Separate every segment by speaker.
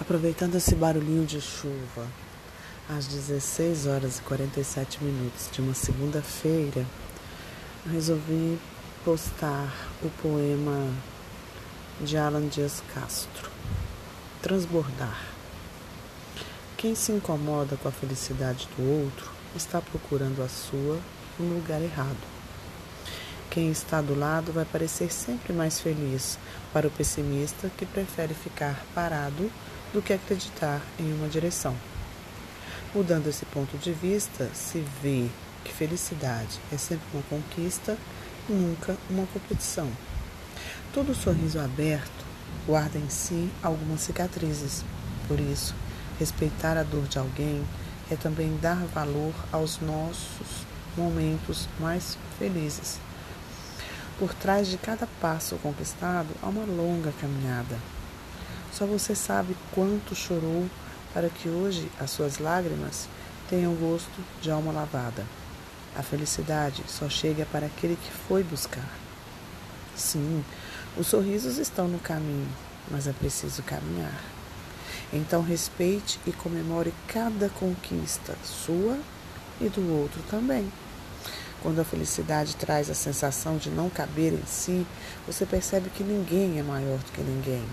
Speaker 1: Aproveitando esse barulhinho de chuva, às 16 horas e 47 minutos de uma segunda-feira, resolvi postar o poema de Alan Dias Castro, Transbordar. Quem se incomoda com a felicidade do outro está procurando a sua no lugar errado. Quem está do lado vai parecer sempre mais feliz para o pessimista que prefere ficar parado do que acreditar em uma direção. Mudando esse ponto de vista, se vê que felicidade é sempre uma conquista, nunca uma competição. Todo sorriso aberto guarda em si algumas cicatrizes. Por isso, respeitar a dor de alguém é também dar valor aos nossos momentos mais felizes. Por trás de cada passo conquistado há uma longa caminhada. Só você sabe quanto chorou para que hoje as suas lágrimas tenham gosto de alma lavada. A felicidade só chega para aquele que foi buscar. Sim, os sorrisos estão no caminho, mas é preciso caminhar. Então respeite e comemore cada conquista sua e do outro também. Quando a felicidade traz a sensação de não caber em si, você percebe que ninguém é maior do que ninguém.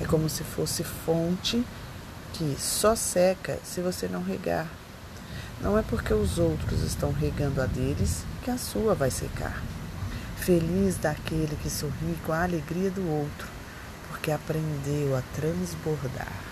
Speaker 1: É como se fosse fonte que só seca se você não regar. Não é porque os outros estão regando a deles que a sua vai secar. Feliz daquele que sorri com a alegria do outro, porque aprendeu a transbordar.